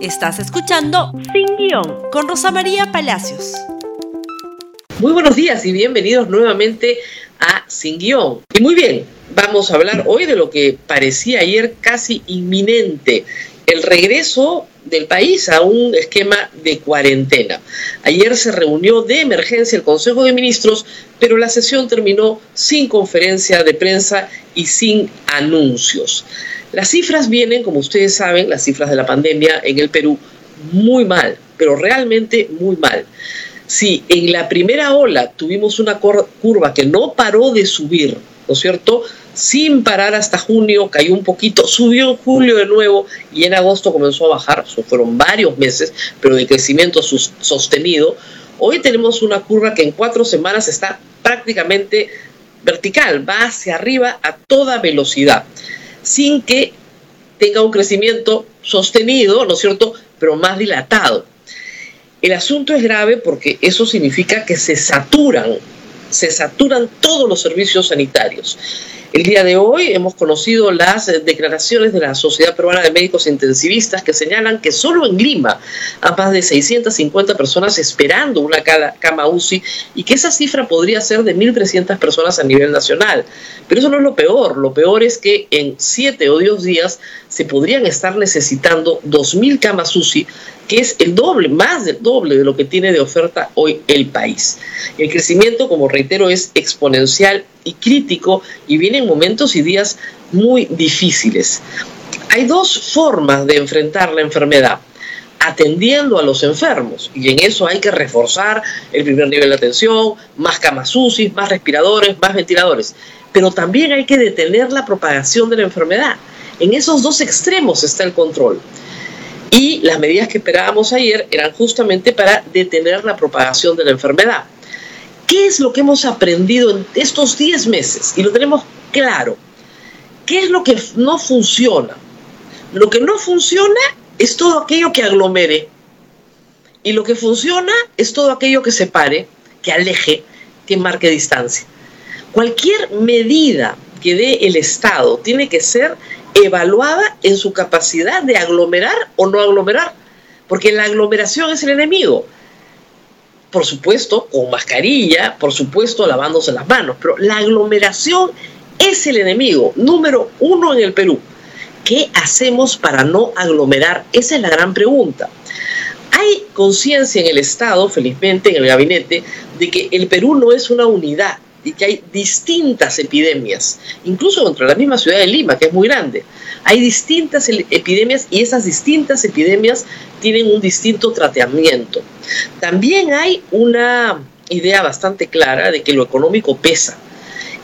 Estás escuchando Sin Guión con Rosa María Palacios. Muy buenos días y bienvenidos nuevamente a Sin Guión. Y muy bien, vamos a hablar hoy de lo que parecía ayer casi inminente, el regreso del país a un esquema de cuarentena. Ayer se reunió de emergencia el Consejo de Ministros, pero la sesión terminó sin conferencia de prensa y sin anuncios. Las cifras vienen, como ustedes saben, las cifras de la pandemia en el Perú, muy mal, pero realmente muy mal. Si en la primera ola tuvimos una curva que no paró de subir, ¿no es cierto? Sin parar hasta junio, cayó un poquito, subió en julio de nuevo y en agosto comenzó a bajar, fueron varios meses, pero de crecimiento sostenido. Hoy tenemos una curva que en cuatro semanas está prácticamente vertical, va hacia arriba a toda velocidad sin que tenga un crecimiento sostenido, ¿no es cierto?, pero más dilatado. El asunto es grave porque eso significa que se saturan, se saturan todos los servicios sanitarios. El día de hoy hemos conocido las eh, declaraciones de la Sociedad Peruana de Médicos Intensivistas que señalan que solo en Lima hay más de 650 personas esperando una cama UCI y que esa cifra podría ser de 1.300 personas a nivel nacional. Pero eso no es lo peor, lo peor es que en 7 o 10 días se podrían estar necesitando 2.000 camas UCI que es el doble, más del doble de lo que tiene de oferta hoy el país. El crecimiento, como reitero, es exponencial y crítico y viene en momentos y días muy difíciles. Hay dos formas de enfrentar la enfermedad atendiendo a los enfermos. Y en eso hay que reforzar el primer nivel de atención, más camas UCI, más respiradores, más ventiladores. Pero también hay que detener la propagación de la enfermedad. En esos dos extremos está el control. Y las medidas que esperábamos ayer eran justamente para detener la propagación de la enfermedad. ¿Qué es lo que hemos aprendido en estos 10 meses? Y lo tenemos claro. ¿Qué es lo que no funciona? Lo que no funciona es todo aquello que aglomere. Y lo que funciona es todo aquello que separe, que aleje, que marque distancia. Cualquier medida que dé el Estado tiene que ser evaluada en su capacidad de aglomerar o no aglomerar, porque la aglomeración es el enemigo. Por supuesto, con mascarilla, por supuesto, lavándose las manos, pero la aglomeración es el enemigo número uno en el Perú. ¿Qué hacemos para no aglomerar? Esa es la gran pregunta. Hay conciencia en el Estado, felizmente en el gabinete, de que el Perú no es una unidad, y que hay distintas epidemias, incluso de la misma ciudad de Lima, que es muy grande. Hay distintas epidemias y esas distintas epidemias tienen un distinto tratamiento. También hay una idea bastante clara de que lo económico pesa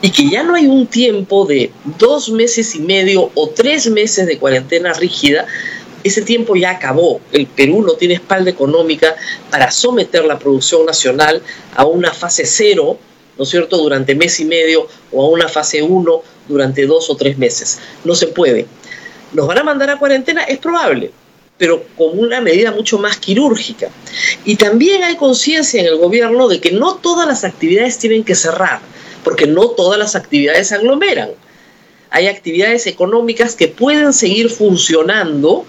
y que ya no hay un tiempo de dos meses y medio o tres meses de cuarentena rígida, ese tiempo ya acabó. El Perú no tiene espalda económica para someter la producción nacional a una fase cero ¿no es cierto?, durante mes y medio o a una fase 1 durante dos o tres meses. No se puede. ¿Nos van a mandar a cuarentena? Es probable, pero con una medida mucho más quirúrgica. Y también hay conciencia en el gobierno de que no todas las actividades tienen que cerrar, porque no todas las actividades aglomeran. Hay actividades económicas que pueden seguir funcionando,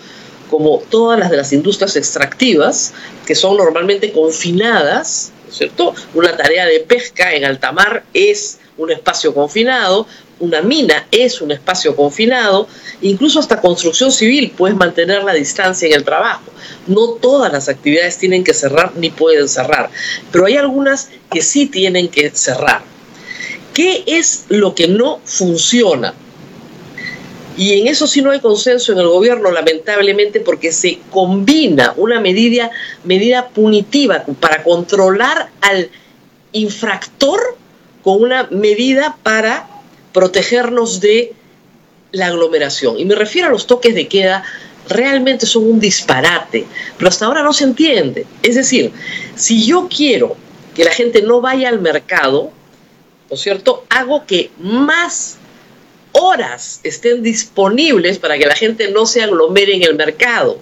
como todas las de las industrias extractivas, que son normalmente confinadas ¿cierto? Una tarea de pesca en alta mar es un espacio confinado, una mina es un espacio confinado, incluso hasta construcción civil puedes mantener la distancia en el trabajo. No todas las actividades tienen que cerrar ni pueden cerrar, pero hay algunas que sí tienen que cerrar. ¿Qué es lo que no funciona? Y en eso sí no hay consenso en el gobierno, lamentablemente, porque se combina una medida, medida punitiva para controlar al infractor con una medida para protegernos de la aglomeración. Y me refiero a los toques de queda, realmente son un disparate, pero hasta ahora no se entiende. Es decir, si yo quiero que la gente no vaya al mercado, ¿no es cierto? Hago que más horas estén disponibles para que la gente no se aglomere en el mercado.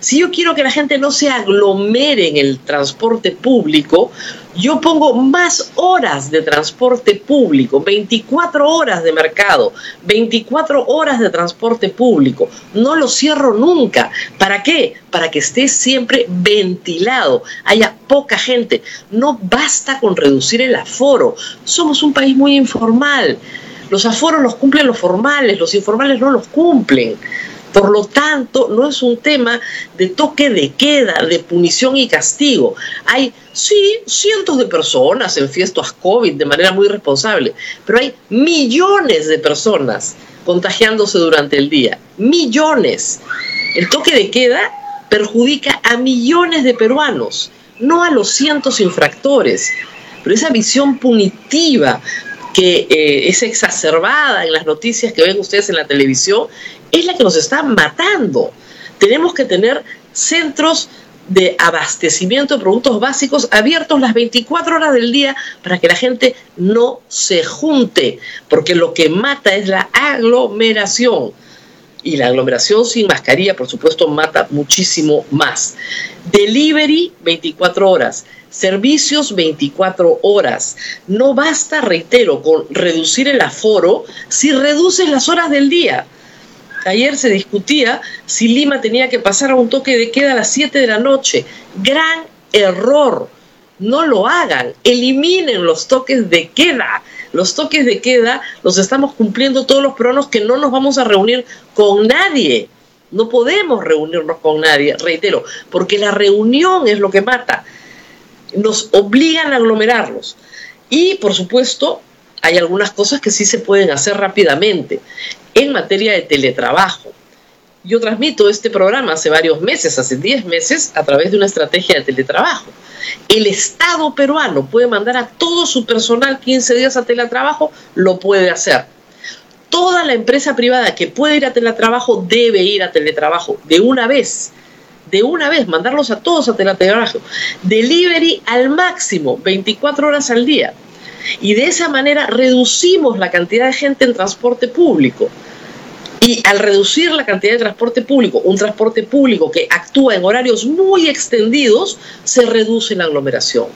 Si yo quiero que la gente no se aglomere en el transporte público, Yo pongo más horas de transporte público, 24 horas de mercado, 24 horas de transporte público. No lo cierro nunca. ¿Para qué? Para que esté siempre ventilado, haya poca gente. No basta con reducir el aforo. Somos un país muy informal. Los aforos los cumplen los formales, los informales no los cumplen. Por lo tanto, no es un tema de toque de queda, de punición y castigo. Hay, sí, cientos de personas en fiestas COVID de manera muy responsable, pero hay millones de personas contagiándose durante el día. Millones. El toque de queda perjudica a millones de peruanos, no a los cientos infractores. Pero esa visión punitiva que eh, es exacerbada en las noticias que ven ustedes en la televisión, es la que nos está matando. Tenemos que tener centros de abastecimiento de productos básicos abiertos las 24 horas del día para que la gente no se junte, porque lo que mata es la aglomeración. Y la aglomeración sin mascarilla, por supuesto, mata muchísimo más. Delivery 24 horas servicios 24 horas. No basta, reitero, con reducir el aforo si reduces las horas del día. Ayer se discutía si Lima tenía que pasar a un toque de queda a las 7 de la noche. Gran error. No lo hagan. Eliminen los toques de queda. Los toques de queda los estamos cumpliendo todos los peruanos que no nos vamos a reunir con nadie. No podemos reunirnos con nadie, reitero, porque la reunión es lo que mata nos obligan a aglomerarlos. Y, por supuesto, hay algunas cosas que sí se pueden hacer rápidamente. En materia de teletrabajo, yo transmito este programa hace varios meses, hace 10 meses, a través de una estrategia de teletrabajo. El Estado peruano puede mandar a todo su personal 15 días a teletrabajo, lo puede hacer. Toda la empresa privada que puede ir a teletrabajo debe ir a teletrabajo de una vez de una vez, mandarlos a todos a teletrabajo. Delivery al máximo, 24 horas al día. Y de esa manera reducimos la cantidad de gente en transporte público. Y al reducir la cantidad de transporte público, un transporte público que actúa en horarios muy extendidos, se reduce la aglomeración.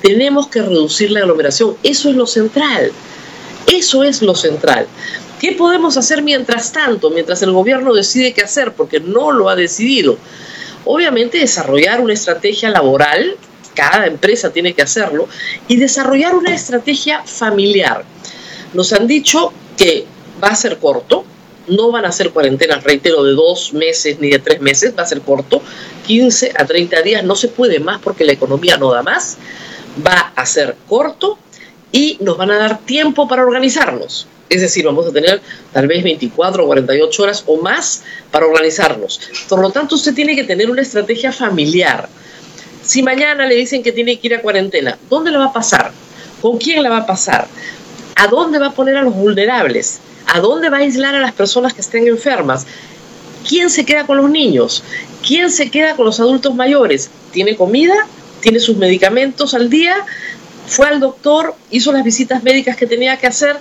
Tenemos que reducir la aglomeración. Eso es lo central. Eso es lo central. ¿Qué podemos hacer mientras tanto, mientras el gobierno decide qué hacer? Porque no lo ha decidido. Obviamente desarrollar una estrategia laboral, cada empresa tiene que hacerlo, y desarrollar una estrategia familiar. Nos han dicho que va a ser corto, no van a ser cuarentenas, reitero, de dos meses ni de tres meses, va a ser corto, 15 a 30 días, no se puede más porque la economía no da más, va a ser corto y nos van a dar tiempo para organizarnos. Es decir, vamos a tener tal vez 24 o 48 horas o más para organizarnos. Por lo tanto, usted tiene que tener una estrategia familiar. Si mañana le dicen que tiene que ir a cuarentena, ¿dónde la va a pasar? ¿Con quién la va a pasar? ¿A dónde va a poner a los vulnerables? ¿A dónde va a aislar a las personas que estén enfermas? ¿Quién se queda con los niños? ¿Quién se queda con los adultos mayores? ¿Tiene comida? ¿Tiene sus medicamentos al día? ¿Fue al doctor? ¿Hizo las visitas médicas que tenía que hacer?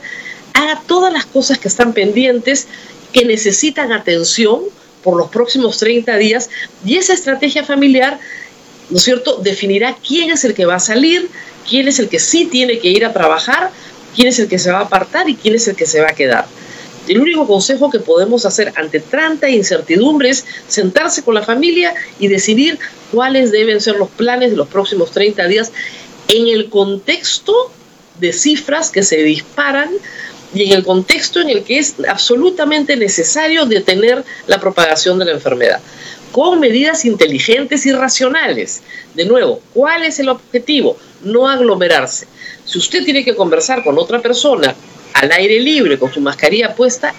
haga todas las cosas que están pendientes, que necesitan atención por los próximos 30 días y esa estrategia familiar, ¿no es cierto?, definirá quién es el que va a salir, quién es el que sí tiene que ir a trabajar, quién es el que se va a apartar y quién es el que se va a quedar. El único consejo que podemos hacer ante tanta incertidumbre es sentarse con la familia y decidir cuáles deben ser los planes de los próximos 30 días en el contexto de cifras que se disparan y en el contexto en el que es absolutamente necesario detener la propagación de la enfermedad, con medidas inteligentes y racionales. De nuevo, ¿cuál es el objetivo? No aglomerarse. Si usted tiene que conversar con otra persona al aire libre, con su mascarilla puesta,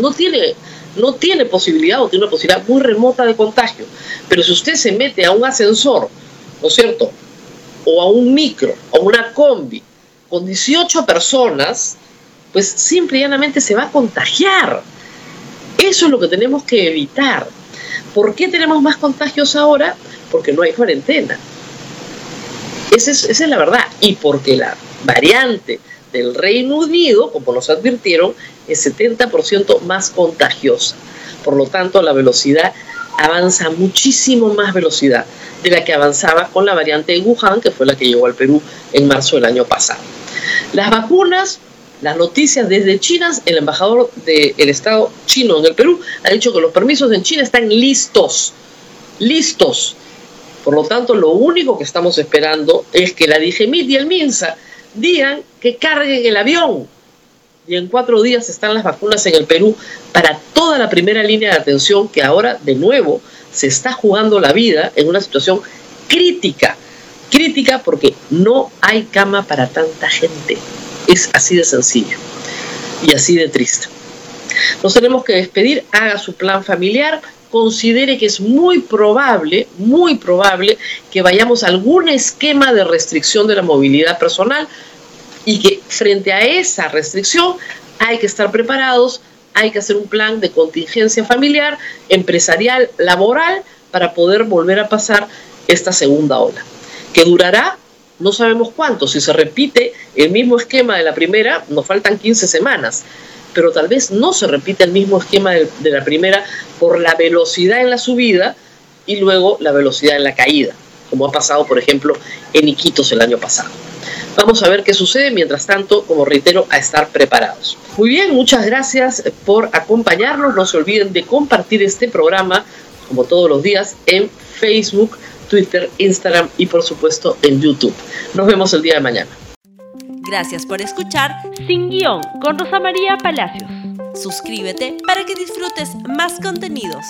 no tiene, no tiene posibilidad o tiene una posibilidad muy remota de contagio. Pero si usted se mete a un ascensor, ¿no es cierto? O a un micro, o una combi, con 18 personas, pues simple y llanamente se va a contagiar. Eso es lo que tenemos que evitar. ¿Por qué tenemos más contagios ahora? Porque no hay cuarentena. Esa es, esa es la verdad. Y porque la variante del Reino Unido, como nos advirtieron, es 70% más contagiosa. Por lo tanto, la velocidad avanza muchísimo más velocidad de la que avanzaba con la variante de Wuhan, que fue la que llegó al Perú en marzo del año pasado. Las vacunas, las noticias desde China, el embajador del Estado chino en el Perú ha dicho que los permisos en China están listos, listos. Por lo tanto, lo único que estamos esperando es que la DIGEMIT y el MINSA digan que carguen el avión. Y en cuatro días están las vacunas en el Perú para toda la primera línea de atención que ahora, de nuevo, se está jugando la vida en una situación crítica. Crítica porque no hay cama para tanta gente. Es así de sencillo y así de triste. Nos tenemos que despedir, haga su plan familiar, considere que es muy probable, muy probable que vayamos a algún esquema de restricción de la movilidad personal y que frente a esa restricción hay que estar preparados, hay que hacer un plan de contingencia familiar, empresarial, laboral, para poder volver a pasar esta segunda ola, que durará no sabemos cuánto, si se repite el mismo esquema de la primera, nos faltan 15 semanas, pero tal vez no se repite el mismo esquema de, de la primera por la velocidad en la subida y luego la velocidad en la caída, como ha pasado, por ejemplo, en Iquitos el año pasado. Vamos a ver qué sucede, mientras tanto, como reitero, a estar preparados. Muy bien, muchas gracias por acompañarnos. No se olviden de compartir este programa, como todos los días, en Facebook, Twitter, Instagram y por supuesto en YouTube. Nos vemos el día de mañana. Gracias por escuchar Sin Guión con Rosa María Palacios. Suscríbete para que disfrutes más contenidos.